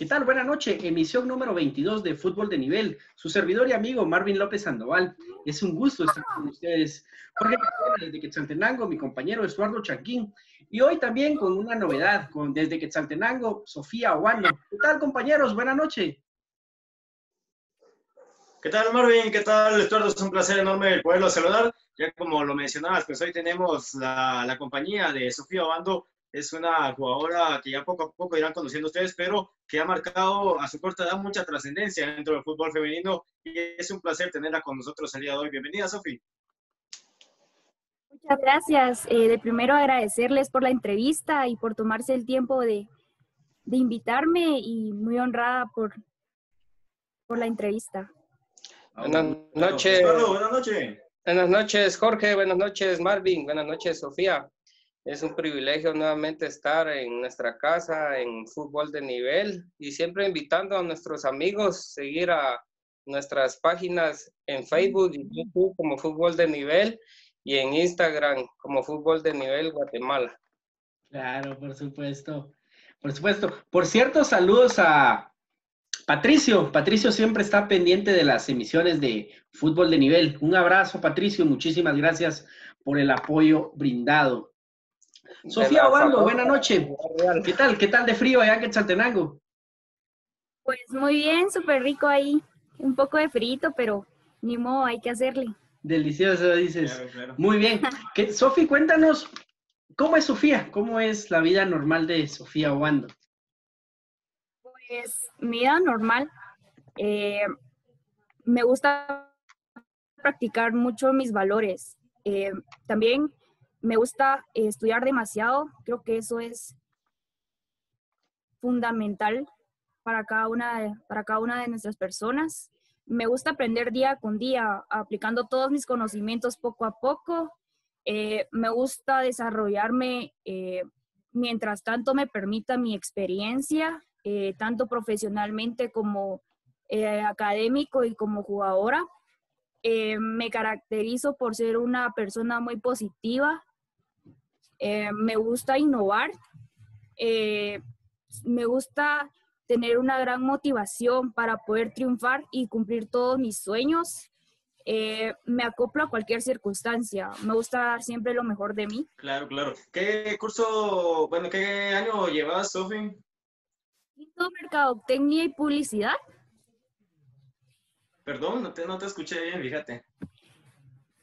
¿Qué tal? Buenas noches. Emisión número 22 de Fútbol de Nivel. Su servidor y amigo Marvin López Sandoval. Es un gusto estar con ustedes. Jorge desde Quetzaltenango, mi compañero Eduardo Chanquín. Y hoy también con una novedad, con desde Quetzaltenango, Sofía Oguano. ¿Qué tal, compañeros? Buenas noches. ¿Qué tal, Marvin? ¿Qué tal, Eduardo? Es un placer enorme poderlo saludar. Ya como lo mencionabas, pues hoy tenemos la, la compañía de Sofía Obando es una jugadora que ya poco a poco irán conociendo ustedes, pero que ha marcado a su corta edad mucha trascendencia dentro del fútbol femenino y es un placer tenerla con nosotros el día de hoy. Bienvenida, Sofi. Muchas gracias. Eh, de primero agradecerles por la entrevista y por tomarse el tiempo de, de invitarme y muy honrada por, por la entrevista. Buenas noches. buenas noches. Buenas noches, Jorge. Buenas noches, Marvin. Buenas noches, Sofía. Es un privilegio nuevamente estar en nuestra casa en fútbol de nivel y siempre invitando a nuestros amigos a seguir a nuestras páginas en Facebook y YouTube como Fútbol de Nivel y en Instagram como Fútbol de Nivel Guatemala. Claro, por supuesto. Por supuesto. Por cierto, saludos a Patricio. Patricio siempre está pendiente de las emisiones de Fútbol de Nivel. Un abrazo, Patricio. Muchísimas gracias por el apoyo brindado. Sofía Obando, buena noche. ¿Qué tal? ¿Qué tal de frío allá en Quetzaltenango? Pues muy bien, súper rico ahí. Un poco de frito, pero ni modo, hay que hacerle. Delicioso, dices. Muy bien. Sofía, cuéntanos, ¿cómo es Sofía? ¿Cómo es la vida normal de Sofía Obando? Pues mi vida normal. Eh, me gusta practicar mucho mis valores. Eh, también me gusta estudiar demasiado, creo que eso es fundamental para cada una de, para cada una de nuestras personas. Me gusta aprender día con día, aplicando todos mis conocimientos poco a poco. Eh, me gusta desarrollarme eh, mientras tanto me permita mi experiencia, eh, tanto profesionalmente como académico y como jugadora. me caracterizo por ser una persona muy positiva, eh, me gusta innovar, eh, me gusta tener una gran motivación para poder triunfar y cumplir todos mis sueños. Eh, me acoplo a cualquier circunstancia. Me gusta dar siempre lo mejor de mí. Claro, claro. ¿Qué curso, bueno, qué año llevas, Sofi? Quinto Mercadotecnia y Publicidad. Perdón, no te, no te escuché bien, fíjate.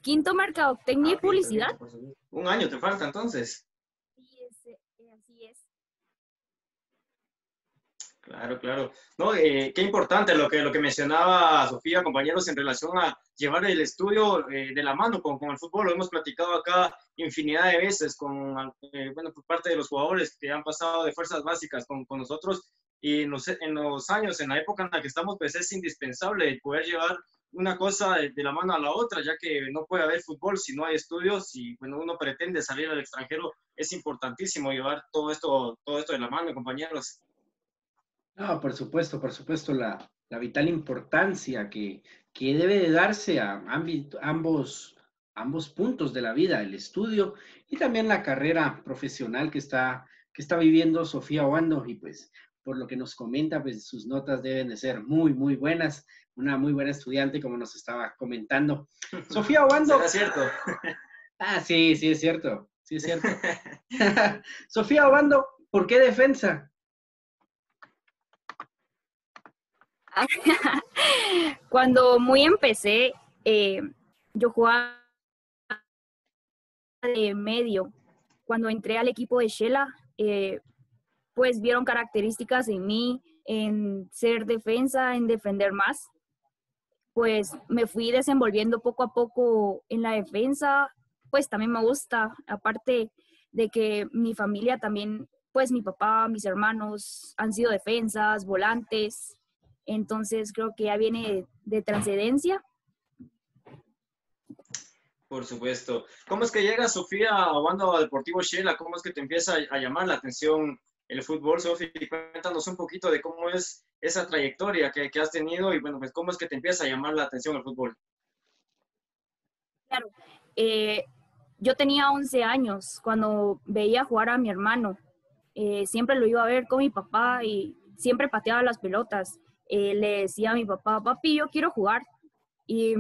Quinto Mercadotecnia y ah, Publicidad. Un año te falta entonces. Sí, eh, así es. Claro, claro. No, eh, qué importante lo que, lo que mencionaba Sofía, compañeros, en relación a llevar el estudio eh, de la mano con, con, el fútbol. Lo hemos platicado acá infinidad de veces con, bueno, por parte de los jugadores que han pasado de fuerzas básicas con, con nosotros. Y en los, en los años, en la época en la que estamos, pues es indispensable poder llevar una cosa de, la mano a la otra, ya que no puede haber fútbol si no hay estudios y cuando uno pretende salir al extranjero es importantísimo llevar todo esto, todo esto de la mano, compañeros. No, por supuesto, por supuesto, la, la vital importancia que, que, debe de darse a ambos, ambos puntos de la vida, el estudio y también la carrera profesional que está, que está viviendo Sofía Oando. Y pues, por lo que nos comenta, pues sus notas deben de ser muy, muy buenas una muy buena estudiante, como nos estaba comentando. Sofía Obando. ¿Es cierto? ah, sí, sí, es cierto. Sí, es cierto. Sofía Obando, ¿por qué defensa? Cuando muy empecé, eh, yo jugaba de medio. Cuando entré al equipo de Shela, eh, pues vieron características en mí, en ser defensa, en defender más pues me fui desenvolviendo poco a poco en la defensa, pues también me gusta, aparte de que mi familia también, pues mi papá, mis hermanos han sido defensas, volantes, entonces creo que ya viene de, trascendencia. Por supuesto. ¿Cómo es que llega Sofía a Banda Deportivo Shela? ¿Cómo es que te empieza a llamar la atención el fútbol, Sofía? Cuéntanos un poquito de cómo es esa trayectoria que, has tenido y bueno, pues cómo es que te empieza a llamar la atención el fútbol. Claro, eh, yo tenía 11 años cuando veía jugar a mi hermano. Eh, siempre lo iba a ver con mi papá y siempre pateaba las pelotas. Eh, le decía a mi papá, papi, yo quiero jugar. Y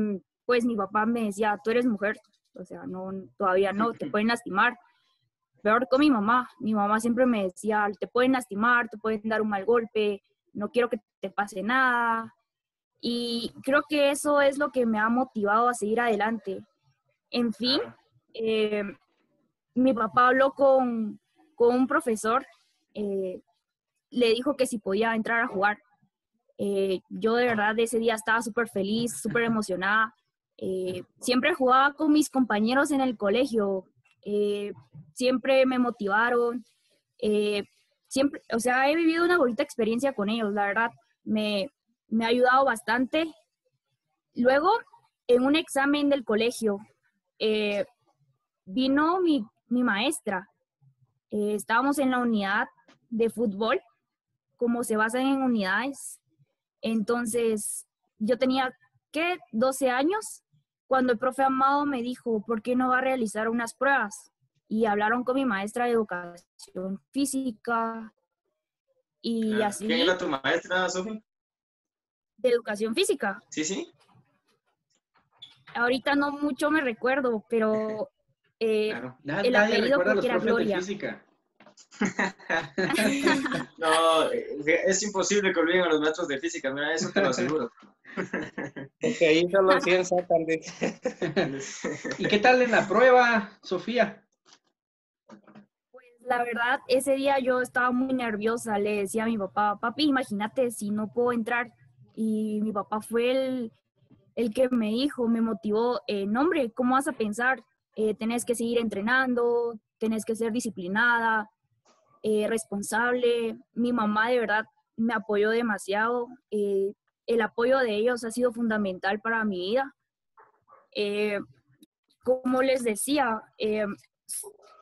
pues mi papá me decía, tú eres mujer, o sea, no, todavía no, te pueden lastimar. Peor con mi mamá, mi mamá siempre me decía, te pueden lastimar, te pueden dar un mal golpe, no quiero que te pase nada. Y creo que eso es lo que me ha motivado a seguir adelante. En fin, eh, mi papá habló con, con un profesor, eh, le dijo que si podía entrar a jugar. Eh, yo de verdad ese día estaba súper feliz, súper emocionada. siempre jugaba con mis compañeros en el colegio, siempre me motivaron, siempre, o sea, he vivido una bonita experiencia con ellos, la verdad, me, me ha ayudado bastante. Luego, en un examen del colegio, eh, vino mi, maestra. Eh, estábamos en la unidad de fútbol, como se basa en unidades. Entonces, yo tenía, ¿qué? 12 años, cuando el profe Amado me dijo, ¿por qué no va a realizar unas pruebas? Y hablaron con mi maestra de educación física y ah, así. ¿Quién era tu maestra, Sofía? De educación física. Sí, sí ahorita no mucho me recuerdo, pero eh, el apellido creo que era Gloria. no, es imposible que olviden a los maestros de física, mira, eso te lo aseguro. Porque ahí solo 100 sacan de... ¿Y qué tal en la prueba, Sofía? Pues la verdad, ese día yo estaba muy nerviosa, le decía a mi papá, papi, imagínate si no puedo entrar. Y mi papá fue el, el que me dijo, me motivó, eh, no hombre, ¿cómo vas a pensar? Eh, tenés que seguir entrenando, tenés que ser disciplinada, eh, responsable. Mi mamá de verdad me apoyó demasiado. Eh, el apoyo de ellos ha sido fundamental para mi vida. como les decía,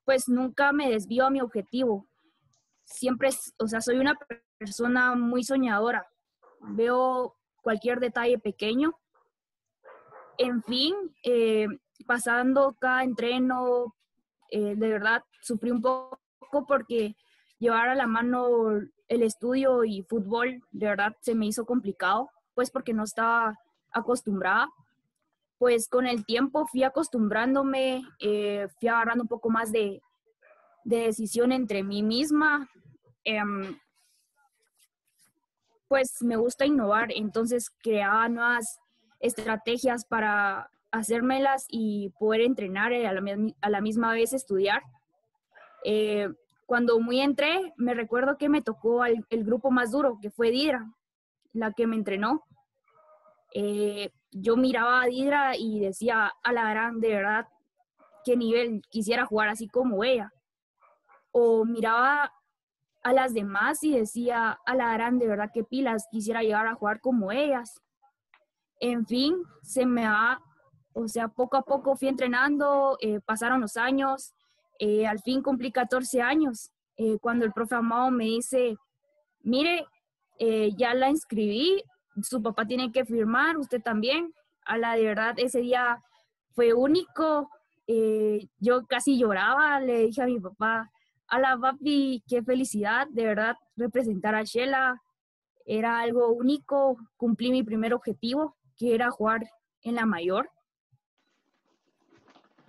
pues nunca me desvío a mi objetivo. Siempre, o sea, soy una persona muy soñadora. Veo cualquier detalle pequeño en fin, eh, pasando cada entreno, eh, de verdad sufrí un poco porque llevar a la mano el estudio y fútbol, de verdad se me hizo complicado, pues porque no estaba acostumbrada. Pues con el tiempo fui acostumbrándome, eh, fui agarrando un poco más de, decisión entre mí misma. Em, pues me gusta innovar, entonces creaba nuevas estrategias para hacérmelas y poder entrenar y a la, misma vez estudiar. Eh, cuando muy entré, me recuerdo que me tocó el, grupo más duro, que fue Didra, la que me entrenó. Eh, yo miraba a Didra y decía, a la gran, de verdad, qué nivel, quisiera jugar así como ella. O miraba a las demás y decía, a la gran, de verdad, qué pilas, quisiera llegar a jugar como ellas. En fin, se me ha, o sea, poco a poco fui entrenando, eh, pasaron los años, eh, al fin cumplí 14 años, cuando el profe Amado me dice, mire, ya la inscribí, su papá tiene que firmar, usted también. A la de verdad, ese día fue único, yo casi lloraba, le dije a mi papá, a la papi, qué felicidad, de verdad, representar a Shela, era algo único, cumplí mi primer objetivo que era jugar en la mayor.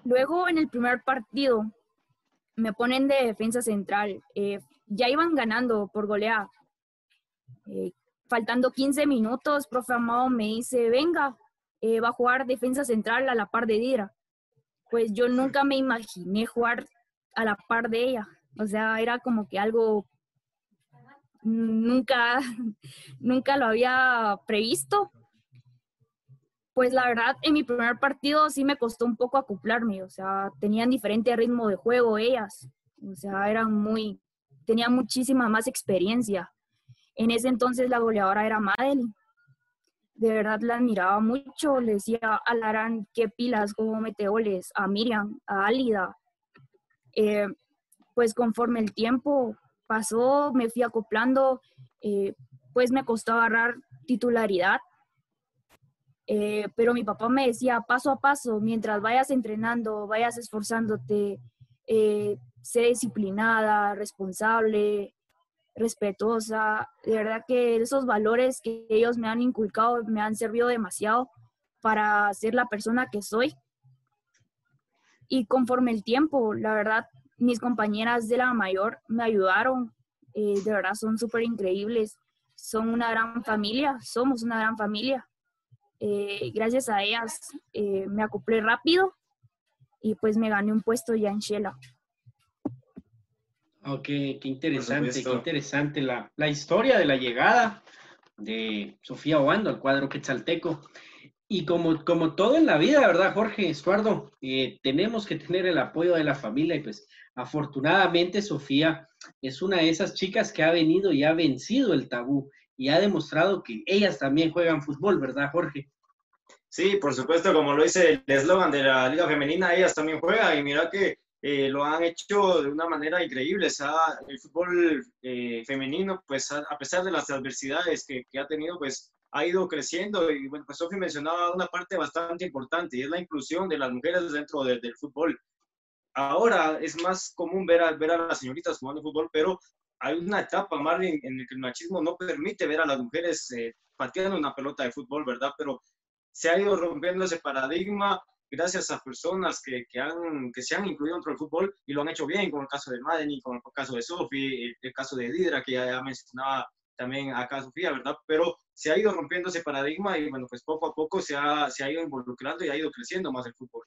Luego en el primer partido me ponen de defensa central. Eh, ya iban ganando por goleada. Eh, faltando 15 minutos, profe Amado me dice, venga, eh, va a jugar defensa central a la par de Dira. Pues yo nunca me imaginé jugar a la par de ella. O sea, era como que algo nunca, nunca lo había previsto, pues la verdad, en mi primer partido sí me costó un poco acoplarme, o sea, tenían diferente ritmo de juego ellas, o sea, eran muy, tenían muchísima más experiencia. En ese entonces la goleadora era Madeline. De verdad la admiraba mucho, le decía a Laran qué pilas, cómo mete goles, a Miriam, a Álida. Eh, pues conforme el tiempo pasó, me fui acoplando, eh, pues me costó agarrar titularidad eh, pero mi papá me decía, paso a paso, mientras vayas entrenando, vayas esforzándote, eh, sé disciplinada, responsable, respetuosa. De verdad que esos valores que ellos me han inculcado me han servido demasiado para ser la persona que soy. Y conforme el tiempo, la verdad, mis compañeras de la mayor me ayudaron. Eh, de verdad, son súper increíbles. Son una gran familia, somos una gran familia. Eh, gracias a ellas eh, me acoplé rápido y pues me gané un puesto ya en Shela. Ok, qué interesante, qué interesante la, la, historia de la llegada de Sofía Obando al cuadro quetzalteco. Y como, como todo en la vida, ¿verdad, Jorge, Estuardo? Eh, tenemos que tener el apoyo de la familia y pues afortunadamente Sofía es una de esas chicas que ha venido y ha vencido el tabú y ha demostrado que ellas también juegan fútbol, ¿verdad, Jorge? Sí, por supuesto, como lo dice el eslogan de la Liga Femenina, ellas también juegan y mira que eh, lo han hecho de una manera increíble. O el fútbol eh, femenino, pues a, pesar de las adversidades que, que, ha tenido, pues ha ido creciendo. Y bueno, pues Sofi mencionaba una parte bastante importante y es la inclusión de las mujeres dentro del fútbol. Ahora es más común ver a, ver a las señoritas jugando fútbol, pero hay una etapa, Marlin, en la que el machismo no permite ver a las mujeres eh, pateando una pelota de fútbol, ¿verdad? Pero se ha ido rompiendo ese paradigma gracias a personas que, que, han, que se han incluido dentro del fútbol y lo han hecho bien, como el caso de Madeni, como el caso de Sofi, el, caso de Didra, que ya, mencionaba también acá Sofía, ¿verdad? Pero se ha ido rompiendo ese paradigma y bueno, pues poco a poco se ha, se ha ido involucrando y ha ido creciendo más el fútbol.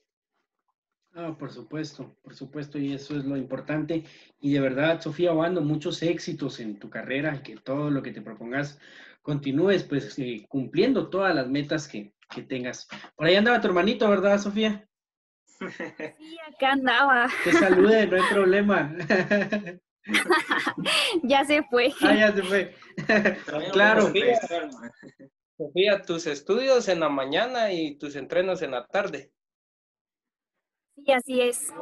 Ah, por supuesto, por supuesto, y eso es lo importante. Y de verdad, Sofía Obando, muchos éxitos en tu carrera, que todo lo que te propongas continúes pues eh, cumpliendo todas las metas que, que tengas. Por ahí andaba tu hermanito, ¿verdad, Sofía? Sí, acá andaba. Que salude, no hay problema. ya se fue. Ah, ya se fue. claro. Sofía, Sofía, tus estudios en la mañana y tus entrenos en la tarde. Sí, así es.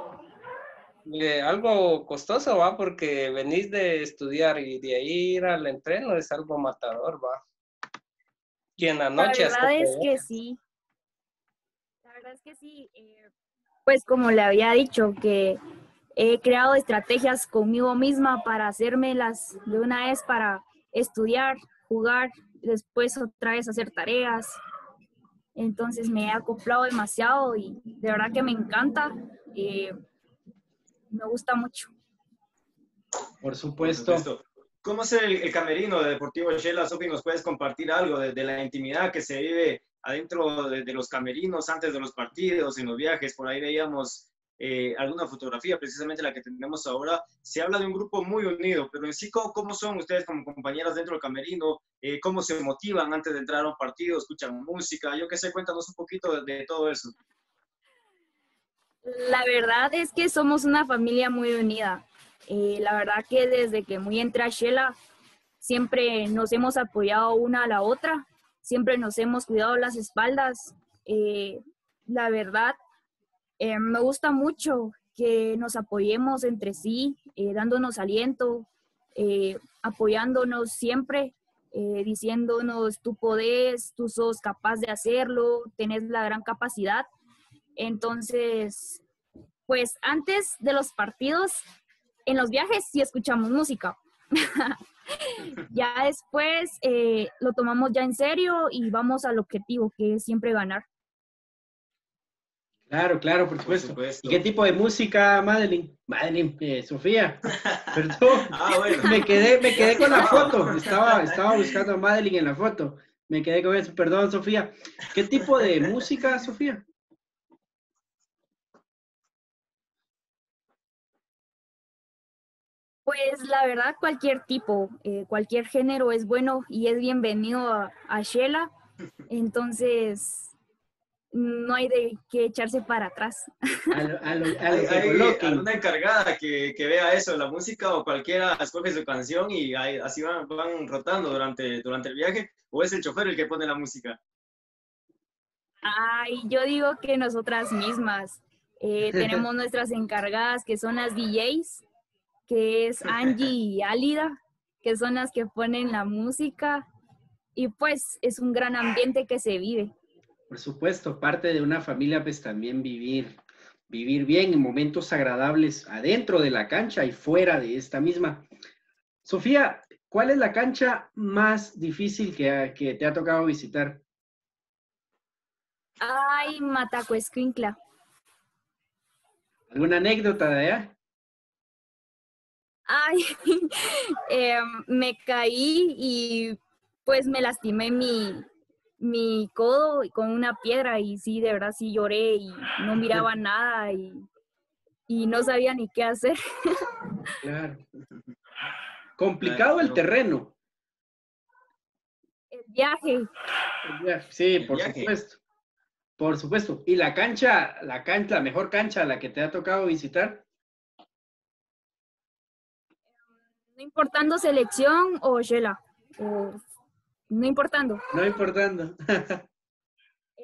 Eh, algo costoso, va, porque venís de estudiar y de ahí ir al entreno es algo matador, va. Y en la noche. La verdad es que sí. La verdad es que sí. Eh, pues como le había dicho, que he creado estrategias conmigo misma para hacérmelas de una vez para estudiar, jugar, después otra vez hacer tareas. Entonces me he acoplado demasiado y de verdad que me encanta. Eh, me gusta mucho. Por supuesto. ¿Cómo es el, camerino de Deportivo Shela? Sofi, ¿nos puedes compartir algo de, la intimidad que se vive adentro de, los camerinos antes de los partidos, en los viajes? Por ahí veíamos eh, alguna fotografía, precisamente la que tenemos ahora. Se habla de un grupo muy unido, pero en sí, ¿cómo, son ustedes como compañeras dentro del camerino? Eh, ¿Cómo se motivan antes de entrar a un partido? ¿Escuchan música? Yo qué sé, cuéntanos un poquito de, de todo eso. La verdad es que somos una familia muy unida. Eh, la verdad que desde que muy entré a Shela, siempre nos hemos apoyado una a la otra, siempre nos hemos cuidado las espaldas. Eh, la verdad, eh, me gusta mucho que nos apoyemos entre sí, dándonos aliento, apoyándonos siempre, diciéndonos tú podés, tú sos capaz de hacerlo, tenés la gran capacidad. Entonces, pues antes de los partidos en los viajes sí escuchamos música. ya después eh, lo tomamos ya en serio y vamos al objetivo, que es siempre ganar. Claro, claro, por supuesto. ¿Y qué tipo de música, Madeline? Madeline, eh, Sofía. Perdón. ah, bueno. me, quedé, me quedé con la foto. Estaba, estaba buscando a Madeline en la foto. Me quedé con eso. Perdón, Sofía. ¿Qué tipo de música, Sofía? Pues la verdad, cualquier tipo, eh, cualquier género es bueno y es bienvenido a, a Shela. Entonces, no hay de qué echarse para atrás. hay, alguna encargada que, que, vea eso, la música, o cualquiera escoge su canción y así van, van rotando durante, durante el viaje, o es el chofer el que pone la música. Ay, yo digo que nosotras mismas. Eh, tenemos nuestras encargadas que son las DJs que es Angie y Álida, que son las que ponen la música y pues es un gran ambiente que se vive. Por supuesto, parte de una familia pues también vivir, vivir bien en momentos agradables adentro de la cancha y fuera de esta misma. Sofía, ¿cuál es la cancha más difícil que, que te ha tocado visitar? Ay, Mataco Escuincla. ¿Alguna anécdota de allá? Ay, eh, me caí y pues me lastimé mi, mi codo con una piedra y sí, de verdad sí lloré y no miraba nada y, y no sabía ni qué hacer. Claro. Complicado el terreno. El viaje. Sí, por supuesto. Por supuesto. ¿Y la cancha, la cancha, la mejor cancha a la que te ha tocado visitar? No importando selección o Shela. no importando. No importando.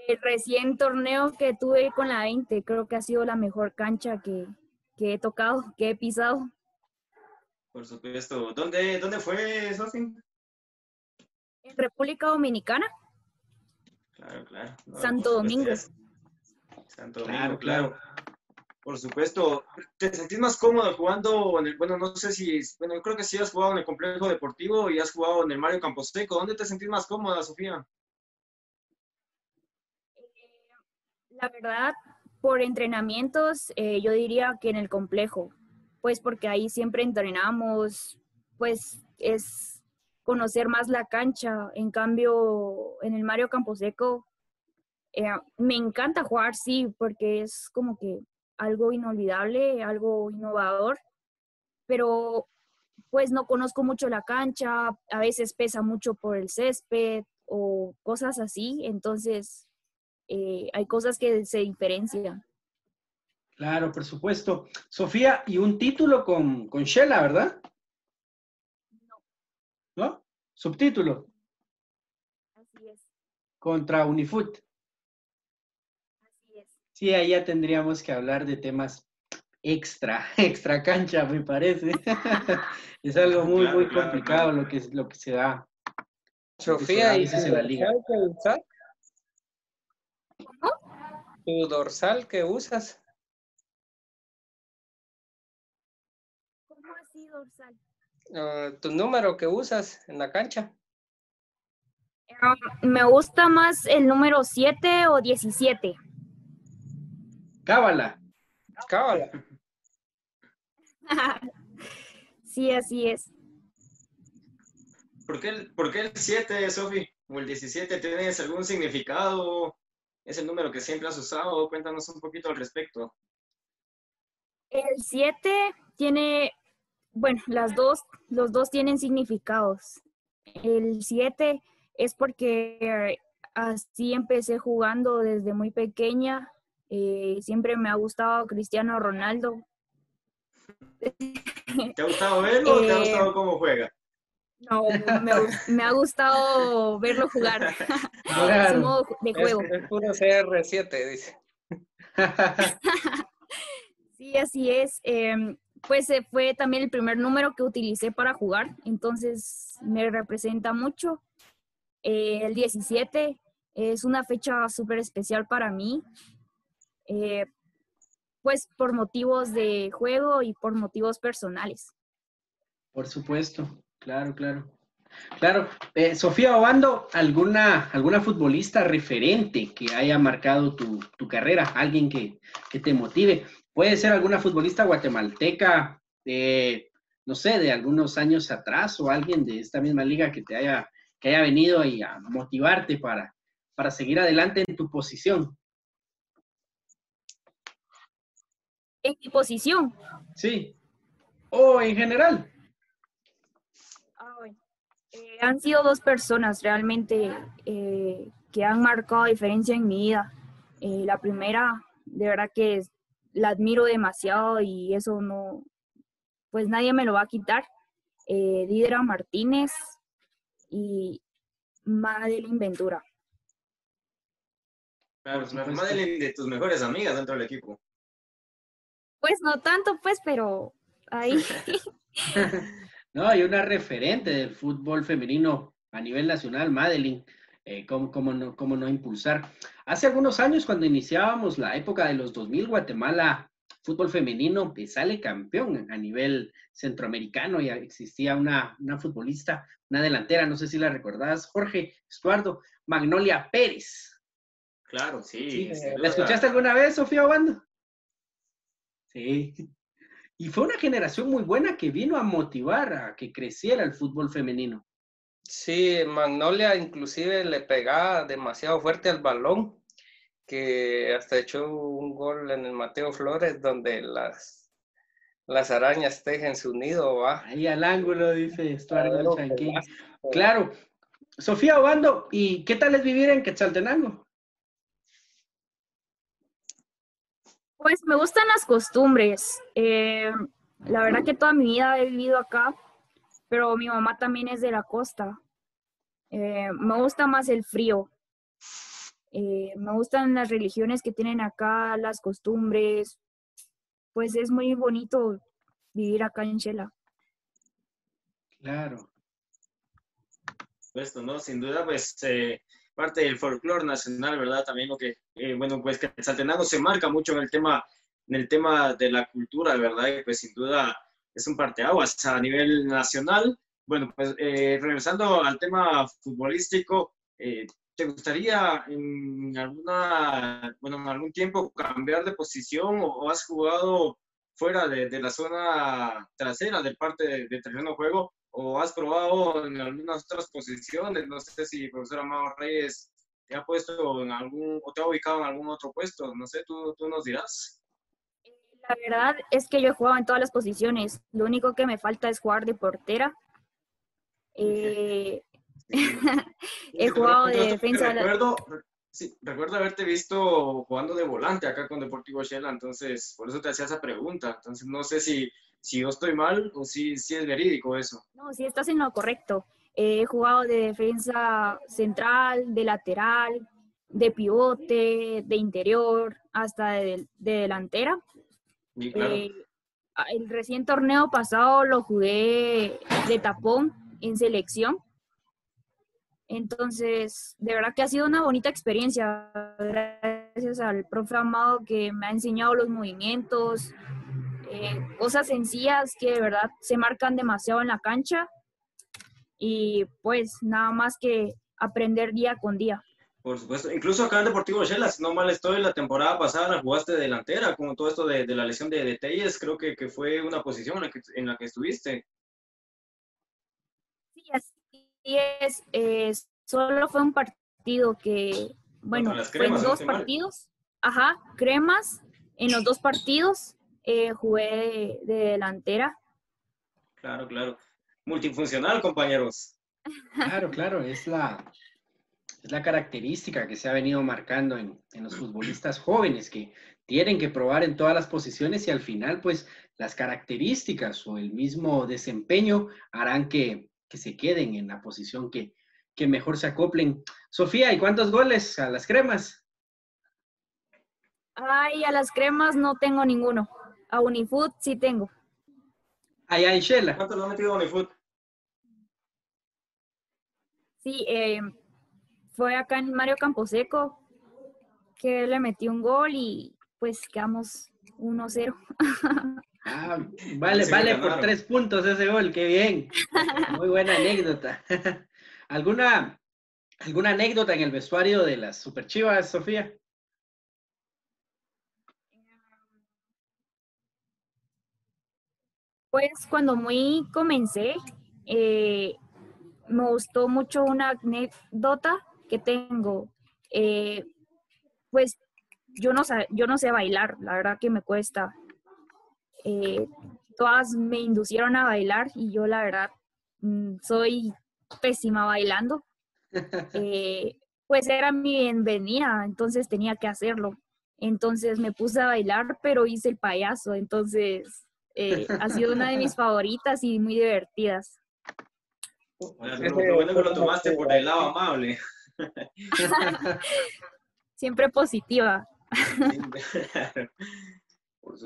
El recién torneo que tuve con la 20, creo que ha sido la mejor cancha que, que he tocado, que he pisado. Por supuesto. ¿Dónde, dónde fue, Sofi? En República Dominicana. Claro, claro. Santo Domingo. Santo Domingo, claro, Por supuesto. ¿Te sentís más cómodo jugando en el, bueno, no sé si, bueno, yo creo que sí has jugado en el complejo deportivo y has jugado en el Mario Camposeco. ¿Dónde te sentís más cómoda, Sofía? La verdad, por entrenamientos, eh, yo diría que en el complejo, pues porque ahí siempre entrenamos, pues es conocer más la cancha. En cambio, en el Mario Camposeco, eh, me encanta jugar, sí, porque es como que algo inolvidable, algo innovador, pero pues no conozco mucho la cancha, a veces pesa mucho por el césped o cosas así, entonces eh, hay cosas que se diferencian. Claro, por supuesto. Sofía, y un título con, con Shela, ¿verdad? No. ¿No? Subtítulo. Así es. Contra Unifoot. Sí, ahí ya tendríamos que hablar de temas extra, extra cancha, me parece. es algo muy, muy complicado lo que, lo que se da. Sofía, ¿y se la liga. ¿Tu dorsal que usas? ¿Cómo así dorsal? Ah, ¿Tu número que usas en la cancha? Ah, me gusta más el número 7 o 17. Cábala. Cábala. sí, así es. ¿Por qué, el, ¿Por qué el 7, Sofi? ¿O el 17? ¿Tienes algún significado? ¿Es el número que siempre has usado? Cuéntanos un poquito al respecto. El 7 tiene, bueno, las dos, los dos tienen significados. El 7 es porque así empecé jugando desde muy pequeña. Eh, siempre me ha gustado Cristiano Ronaldo. ¿Te ha gustado verlo o te ha gustado eh, cómo juega? No, me, ha gustado verlo jugar. Su modo de juego. Es, puro CR7, dice. sí, así es. Em, pues eh, fue también el primer número que utilicé para jugar, entonces me representa mucho. Eh, el 17 es una fecha súper especial para mí, eh, pues por motivos de juego y por motivos personales. Por supuesto. Claro, claro. Claro. Eh, Sofía Obando, ¿alguna, ¿alguna futbolista referente que haya marcado tu, carrera? ¿Alguien que, te motive? Puede ser alguna futbolista guatemalteca, no sé, de algunos años atrás o alguien de esta misma liga que te haya, que haya venido ahí a motivarte para, para seguir adelante en tu posición. ¿En mi posición? Sí. O en general. Eh, han sido dos personas realmente eh, que han marcado diferencia en mi vida. Eh, la primera, de verdad que la admiro demasiado y eso no, pues nadie me lo va a quitar. Didra Martínez y Madeline Ventura. Claro, Madeline de tus mejores amigas dentro del equipo. Pues no tanto, pues, pero ahí. No, hay una referente del fútbol femenino a nivel nacional, Madeline. Eh, ¿cómo, no, ¿Cómo no impulsar? Hace algunos años, cuando iniciábamos la época de los 2000, Guatemala fútbol femenino que sale campeón a nivel centroamericano. Ya existía una, una futbolista, una delantera, no sé si la recordás, Jorge Estuardo, Magnolia Pérez. Claro, sí. ¿La escuchaste alguna vez, Sofía Obando? Sí. Y fue una generación muy buena que vino a motivar a que creciera el fútbol femenino. Sí, Magnolia inclusive le pegaba demasiado fuerte al balón, que hasta echó un gol en el Mateo Flores donde las, las arañas tejen su nido, ¿va? Ahí al ángulo, dice Estuardo Claro. Sofía Obando, ¿y qué tal es vivir en Quetzaltenango? Pues me gustan las costumbres. Eh, la verdad que toda mi vida he vivido acá, pero mi mamá también es de la costa. Eh, me gusta más el frío. Eh, me gustan las religiones que tienen acá, las costumbres. Pues es muy bonito vivir acá en Chela. Claro. Esto, ¿no? Sin duda, pues parte del folclore nacional, ¿verdad? También lo que, eh, bueno, pues que el Saltenado se marca mucho en el tema, en el tema de la cultura, ¿verdad? Y pues sin duda es un parteaguas a nivel nacional. Bueno, pues eh, regresando al tema futbolístico, eh, ¿te gustaría en alguna, bueno, en algún tiempo cambiar de posición o, has jugado fuera de, de, la zona trasera del parte del de terreno de juego o has probado en algunas otras posiciones? No sé si el profesor Amado Reyes te ha puesto en algún, o te ha ubicado en algún otro puesto, no sé, tú, tú nos dirás. La verdad es que yo he jugado en todas las posiciones, lo único que me falta es jugar de portera. Eh, he jugado de defensa. Recuerdo, sí, recuerdo haberte visto jugando de volante acá con Deportivo Shela, entonces por eso te hacía esa pregunta. Entonces no sé si si yo estoy mal o si, si es verídico eso. No, si estás en lo correcto. he jugado de defensa central, de lateral, de pivote, de interior, hasta de, delantera. Eh, el recién torneo pasado lo jugué de tapón en selección. Entonces, de verdad que ha sido una bonita experiencia, gracias al profe Amado que me ha enseñado los movimientos, eh, cosas sencillas que de verdad se marcan demasiado en la cancha y pues nada más que aprender día con día. Por supuesto, incluso acá en Deportivo Shela, si no mal estoy, la temporada pasada jugaste de delantera, con todo esto de, la lesión de, de Telles, creo que, que, fue una posición en la que, en la que estuviste. Sí, así es. Eh, solo fue un partido que, bueno, fue en dos partidos. Ajá, cremas en los dos partidos eh, jugué de, delantera. Claro, claro. Multifuncional, compañeros. Claro, claro, es la, es la característica que se ha venido marcando en, en, los futbolistas jóvenes que tienen que probar en todas las posiciones y al final, pues, las características o el mismo desempeño harán que, que se queden en la posición que, que mejor se acoplen. Sofía, ¿y cuántos goles a las cremas? Ay, a las cremas no tengo ninguno. A Unifood sí tengo. Allá en Shela. ¿Cuánto lo ha metido a Unifood? Sí, eh, fue acá en Mario Camposeco que le metí un gol y pues quedamos 1-0. Ah, vale, vale por tres puntos ese gol, qué bien. Muy buena anécdota. ¿Alguna, ¿Alguna anécdota en el vestuario de las Superchivas, Sofía? Pues cuando muy comencé, eh, me gustó mucho una anécdota que tengo. Eh, pues yo no, sé, yo no sé bailar, la verdad que me cuesta. Eh, todas me inducieron a bailar y yo la verdad mm, soy pésima bailando. pues era mi bienvenida, entonces tenía que hacerlo. Entonces me puse a bailar, pero hice el payaso, entonces eh, ha sido una de mis favoritas y muy divertidas. Bueno, qué bueno que lo tomaste por el lado amable. Siempre positiva.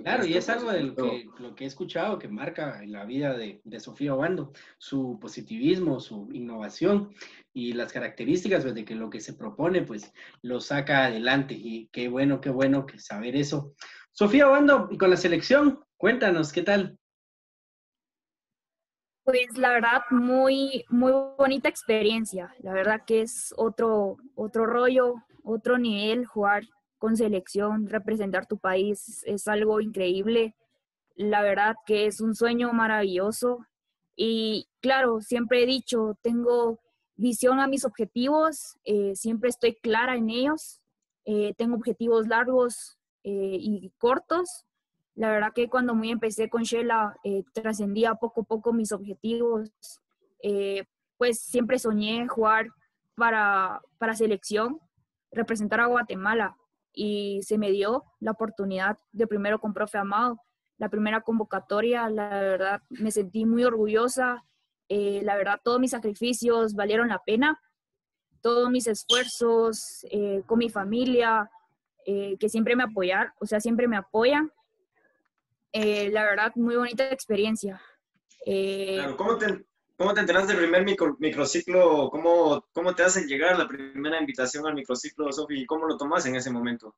Claro, y es algo de lo que, lo que, he escuchado que marca en la vida de, de, Sofía Obando, su positivismo, su innovación y las características pues, de que lo que se propone, pues lo saca adelante. Y qué bueno, qué bueno que saber eso. Sofía Bando, y con la selección, cuéntanos, ¿qué tal? Pues la verdad, muy, muy bonita experiencia. La verdad que es otro, otro rollo, otro nivel, jugar con selección, representar tu país, es algo increíble. La verdad que es un sueño maravilloso. Y claro, siempre he dicho, tengo visión a mis objetivos, eh, siempre estoy clara en ellos. Eh, tengo objetivos largos eh, y cortos la verdad que cuando muy empecé con Shela, eh, trascendía poco a poco mis objetivos. Eh, pues siempre soñé jugar para, para selección, representar a Guatemala. Y se me dio la oportunidad de primero con profe Amado, la primera convocatoria, la verdad me sentí muy orgullosa, eh, la verdad todos mis sacrificios valieron la pena, todos mis esfuerzos con mi familia, que siempre me apoyaron, o sea, siempre me apoyan eh, la verdad, muy bonita experiencia. Eh, ¿cómo, te, ¿Cómo te enteras del primer microciclo? ¿Cómo, ¿Cómo te hacen llegar la primera invitación al microciclo, Sofi? ¿Cómo lo tomas en ese momento?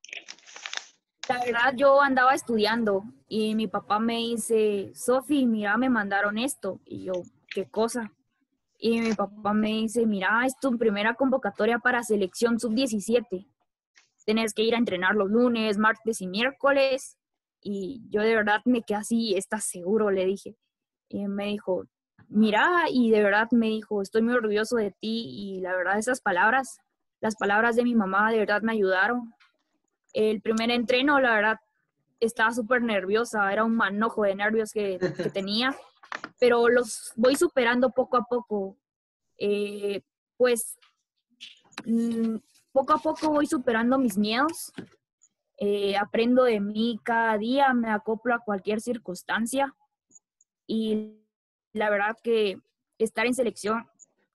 La verdad, yo andaba estudiando y mi papá me dice, Sofi, mira, me mandaron esto. Y yo, ¿qué cosa? Y mi papá me dice, mira, es tu primera convocatoria para selección sub-17. Tienes que ir a entrenar los lunes, martes y miércoles y yo de verdad me quedé así, ¿estás seguro? Le dije. Y me dijo, mira, y de verdad me dijo, estoy muy orgulloso de ti. Y la verdad, esas palabras, las palabras de mi mamá, de verdad me ayudaron. El primer entreno, la verdad, estaba súper nerviosa, era un manojo de nervios que, tenía, pero los voy superando poco a poco. Eh, pues mm, poco a poco voy superando mis miedos eh, aprendo de mí cada día, me acoplo a cualquier circunstancia y la verdad que estar en selección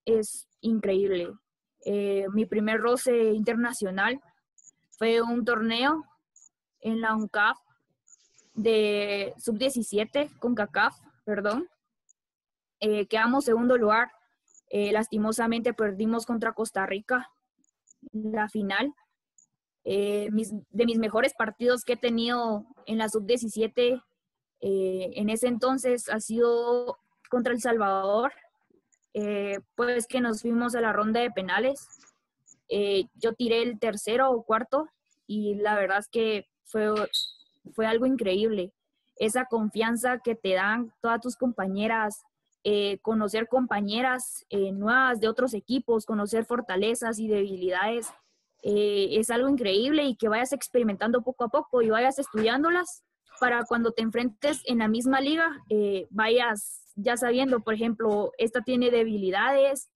es increíble. Eh, mi primer roce internacional fue un torneo en la UNCAF de sub-17 con CACAF, perdón. Eh, quedamos segundo lugar. lastimosamente perdimos contra Costa Rica la final eh, de mis mejores partidos que he tenido en la sub-17 eh, en ese entonces ha sido contra El Salvador, eh, pues que nos fuimos a la ronda de penales. yo tiré el tercero o cuarto y la verdad es que fue, fue algo increíble. Esa confianza que te dan todas tus compañeras, conocer compañeras nuevas de otros equipos, conocer fortalezas y debilidades eh, es algo increíble y que vayas experimentando poco a poco y vayas estudiándolas para cuando te enfrentes en la misma liga, eh, vayas ya sabiendo, por ejemplo, esta tiene debilidades,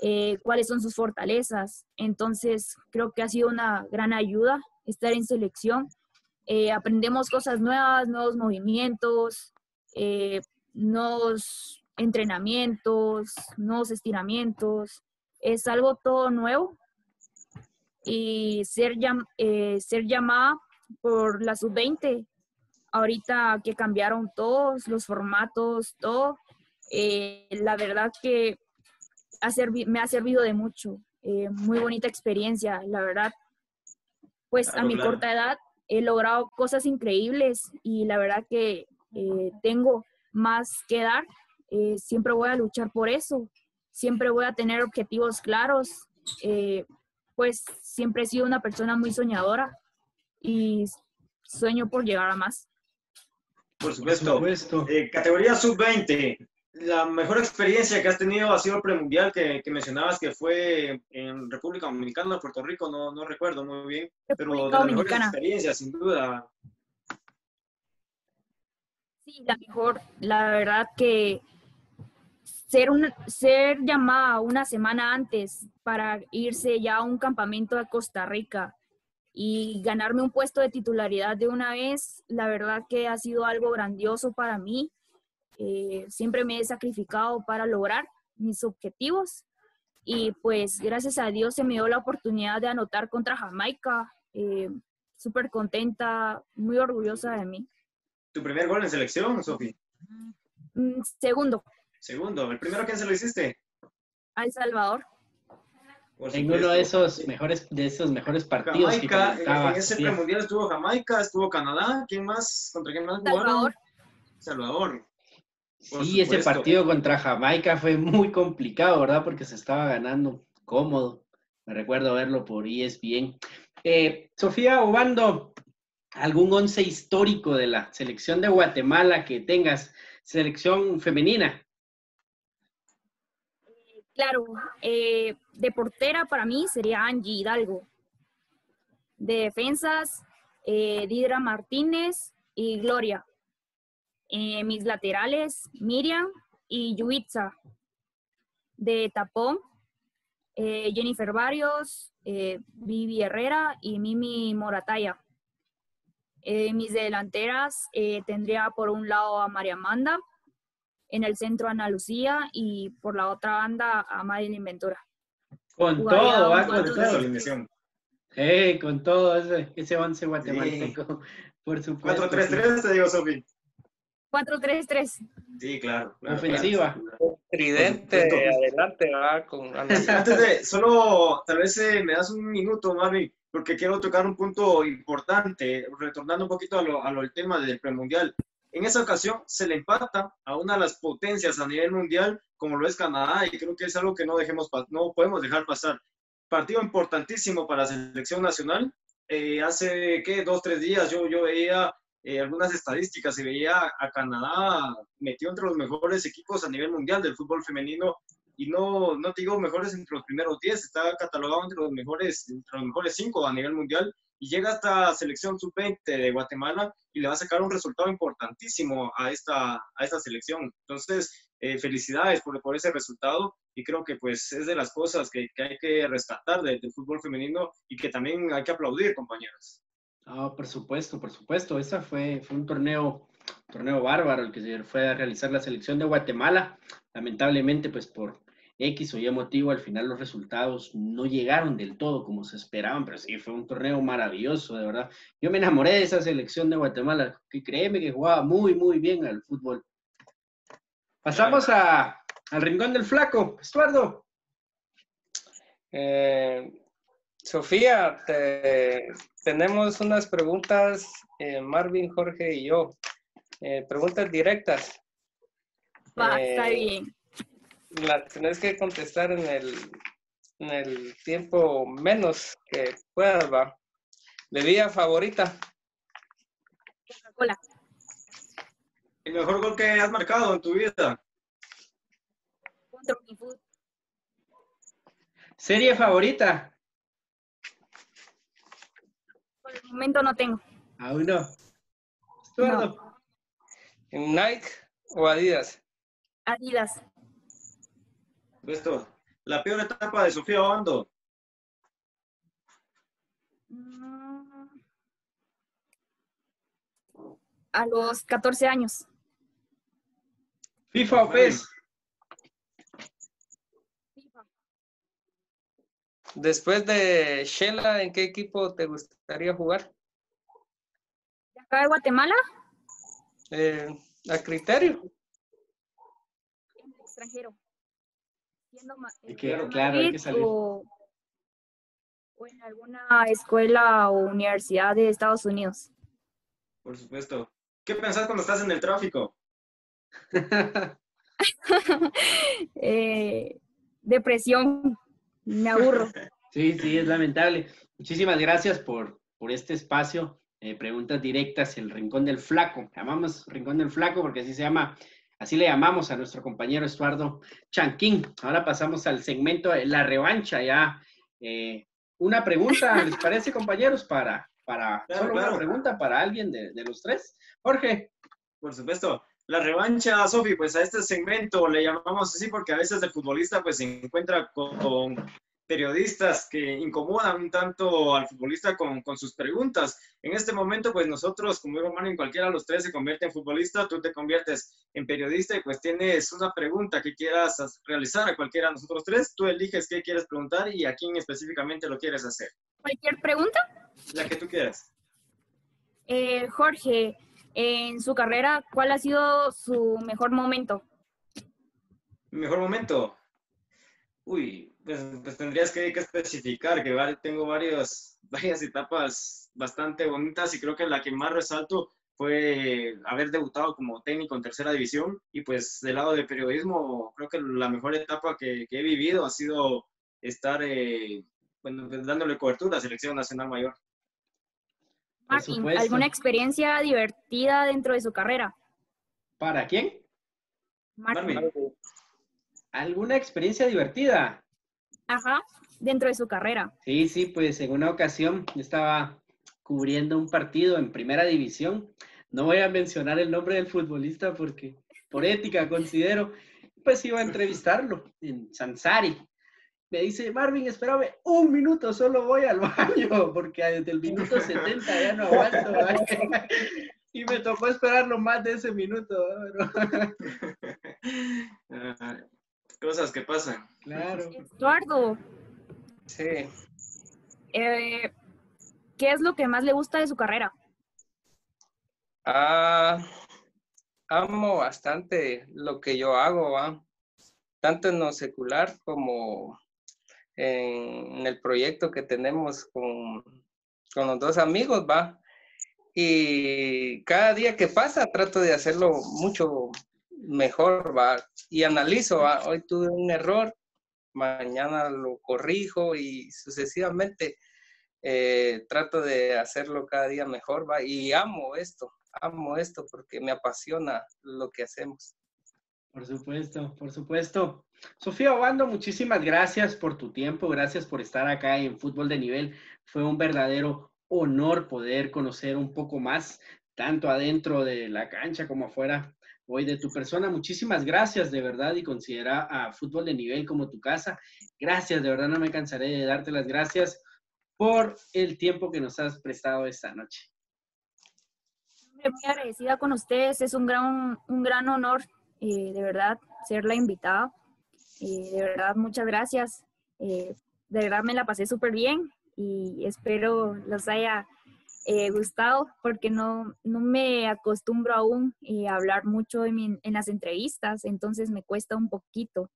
eh, cuáles son sus fortalezas. Entonces, creo que ha sido una gran ayuda estar en selección. aprendemos cosas nuevas, nuevos movimientos, nuevos entrenamientos, nuevos estiramientos. Es algo todo nuevo y ser, eh, ser llamada por la sub-20. Ahorita que cambiaron todos los formatos, todo, eh, la verdad que ha me ha servido de mucho. Eh, muy bonita experiencia, la verdad. Pues a mi corta edad he logrado cosas increíbles y la verdad que tengo más que dar. siempre voy a luchar por eso. Siempre voy a tener objetivos claros pues siempre he sido una persona muy soñadora y sueño por llegar a más. Por supuesto. Eh, categoría sub-20. La mejor experiencia que has tenido ha sido el premundial que, que mencionabas que fue en República Dominicana, Puerto Rico, no, no recuerdo muy bien, pero de las mejores experiencias, sin duda. Sí, la mejor, la verdad que ser, ser llamada una semana antes para irse ya a un campamento a Costa Rica y ganarme un puesto de titularidad de una vez, la verdad que ha sido algo grandioso para mí. Eh, siempre me he sacrificado para lograr mis objetivos y pues gracias a Dios se me dio la oportunidad de anotar contra Jamaica. Eh, Súper contenta, muy orgullosa de mí. ¿Tu primer gol en selección, Sofi? Mm, segundo. Segundo, ¿el primero quién se lo hiciste? A El Salvador. en uno de esos mejores, de esos mejores partidos. Jamaica, en ese premundial estuvo Jamaica, estuvo Canadá, ¿quién más? ¿Contra quién más jugaron? Salvador. Sí, ese partido contra Jamaica fue muy complicado, ¿verdad? Porque se estaba ganando cómodo. Me recuerdo verlo por ESPN. Eh, Sofía Obando, ¿algún once histórico de la selección de Guatemala que tengas? Selección femenina. Claro, eh, de portera para mí sería Angie Hidalgo. De defensas, eh, Didra Martínez y Gloria. Eh, mis laterales, Miriam y Yuitza. De tapón, Jennifer Barrios, Vivi Herrera y Mimi Morataya. mis delanteras tendría por un lado a María Amanda en el centro Ana Lucía y por la otra banda a Madeline Ventura. Con todo, va con todo. Eh, con todo ese, ese once guatemalteco, por supuesto. 4-3-3, te digo, Sofi. 4-3-3. Sí, claro. Ofensiva. Tridente, adelante, va con... Antes de, solo, tal vez eh, me das un minuto, Marvin, porque quiero tocar un punto importante, retornando un poquito a lo, a lo del tema del premundial. En esa ocasión se le empata a una de las potencias a nivel mundial, como lo es Canadá, y creo que es algo que no, dejemos, no podemos dejar pasar. Partido importantísimo para la selección nacional. Eh, hace, ¿qué? Dos, tres días yo, yo veía eh, algunas estadísticas y veía a Canadá metido entre los mejores equipos a nivel mundial del fútbol femenino y no, no te digo mejores entre los primeros 10, está catalogado entre los mejores, entre los mejores 5 a nivel mundial y llega hasta selección sub-20 de Guatemala y le va a sacar un resultado importantísimo a esta, a esta selección. Entonces, eh, felicidades por, por, ese resultado y creo que pues es de las cosas que, que hay que rescatar del, fútbol femenino y que también hay que aplaudir, compañeras. Ah, por supuesto, por supuesto. Ese fue, fue un torneo, torneo bárbaro el que se fue a realizar la selección de Guatemala. Lamentablemente, pues por X o Y motivo, al final los resultados no llegaron del todo como se esperaban, pero sí, fue un torneo maravilloso, de verdad. Yo me enamoré de esa selección de Guatemala, que créeme que jugaba muy, muy bien al fútbol. Pasamos a, al rincón del flaco. Estuardo. Eh, Sofía, tenemos unas preguntas, eh, Marvin, Jorge y yo. Eh, preguntas directas. Va, está bien la tenés que contestar en el, en el tiempo menos que puedas, va. Bebida favorita. Coca-Cola. ¿El mejor gol que has marcado en tu vida? ¿Serie favorita? Por el momento no tengo. ¿Aún no? no. ¿Nike o Adidas? Adidas. Esto, la peor etapa de Sofía Obando. A los 14 años. FIFA o PES. Después de Shela, ¿en qué equipo te gustaría jugar? ¿De acá de Guatemala? Eh, a criterio. En el extranjero claro, hay que salir. O, en alguna escuela o universidad de Estados Unidos. Por supuesto. ¿Qué pensás cuando estás en el tráfico? Eh, depresión, me aburro. Sí, sí, es lamentable. Muchísimas gracias por, por este espacio. Eh, preguntas directas, el Rincón del Flaco. Llamamos Rincón del Flaco porque así se llama Así le llamamos a nuestro compañero Estuardo Chanquín. Ahora pasamos al segmento de la revancha ya. Eh, una pregunta, ¿les parece, compañeros? Para, para solo una pregunta para alguien de, de, los tres. Jorge. Por supuesto. La revancha, Sofi, pues a este segmento le llamamos así porque a veces el futbolista pues se encuentra con periodistas que incomodan un tanto al futbolista con, con, sus preguntas. En este momento, pues nosotros, como digo, en cualquiera de los tres se convierte en futbolista, tú te conviertes en periodista y pues tienes una pregunta que quieras realizar a cualquiera de nosotros tres, tú eliges qué quieres preguntar y a quién específicamente lo quieres hacer. ¿Cualquier pregunta? La que tú quieras. Eh, Jorge, en su carrera, ¿cuál ha sido su mejor momento? Mi mejor momento. Uy, Pues, pues tendrías que, que, especificar que tengo varios, varias etapas bastante bonitas y creo que la que más resalto fue haber debutado como técnico en tercera división y pues del lado de periodismo creo que la mejor etapa que, que he vivido ha sido estar eh, bueno, pues, dándole cobertura a la selección nacional mayor. Martín, ¿alguna experiencia divertida dentro de su carrera? ¿Para quién? Martín. ¿Alguna experiencia divertida? Ajá, dentro de su carrera. Sí, sí, pues en una ocasión estaba cubriendo un partido en primera división. No voy a mencionar el nombre del futbolista porque por ética considero, pues iba a entrevistarlo en Sansari. Me dice, Marvin, espérame un minuto, solo voy al baño, porque desde el minuto 70 ya no aguanto. y me tocó esperarlo más de ese minuto. Cosas que pasan. Claro. Eduardo. Sí. Eh, ¿Qué es lo que más le gusta de su carrera? Ah, amo bastante lo que yo hago, tanto en lo secular como en, el proyecto que tenemos con, con, los dos amigos, va. Y cada día que pasa trato de hacerlo mucho mejor, va. Y analizo, va. Hoy tuve un error, mañana lo corrijo y sucesivamente eh, trato de hacerlo cada día mejor, ¿va? Y amo esto, amo esto porque me apasiona lo que hacemos. Por supuesto, por supuesto. Sofía Obando, muchísimas gracias por tu tiempo, gracias por estar acá en Fútbol de Nivel. Fue un verdadero honor poder conocer un poco más, tanto adentro de la cancha como afuera, hoy de tu persona. Muchísimas gracias de verdad y considera a Fútbol de Nivel como tu casa. Gracias, de verdad no me cansaré de darte las gracias por el tiempo que nos has prestado esta noche. Muy agradecida con ustedes, es un gran, un gran honor, eh, de verdad, ser la invitada. Eh, de verdad, muchas gracias. Eh, de verdad me la pasé súper bien y espero los haya gustado porque no, no me acostumbro aún a hablar mucho en, en, las entrevistas, entonces me cuesta un poquito.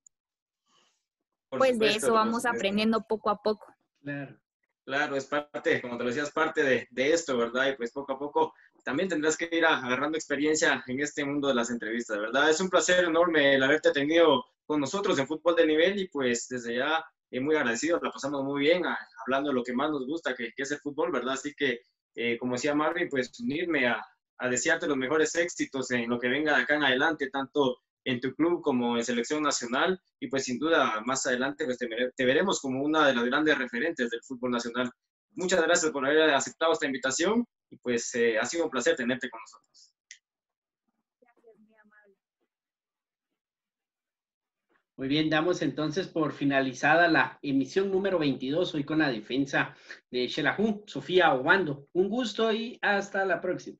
pues de eso vamos aprendiendo poco a poco. Claro. Claro, es parte, como te lo decías, parte de, de, esto, ¿verdad? Y pues poco a poco también tendrás que ir agarrando experiencia en este mundo de las entrevistas, ¿verdad? Es un placer enorme el haberte tenido con nosotros en Fútbol de Nivel y pues desde ya eh, muy agradecido, la pasamos muy bien hablando de lo que más nos gusta, que, que es el fútbol, ¿verdad? Así que, eh, como decía Marvin, pues unirme a, desearte los mejores éxitos en lo que venga de acá en adelante, tanto en tu club como en selección nacional y pues sin duda más adelante pues, te, veremos como una de las grandes referentes del fútbol nacional. Muchas gracias por haber aceptado esta invitación y pues eh, ha sido un placer tenerte con nosotros. Muy bien, damos entonces por finalizada la emisión número 22, hoy con la defensa de Xelajú, Sofía Obando. Un gusto y hasta la próxima.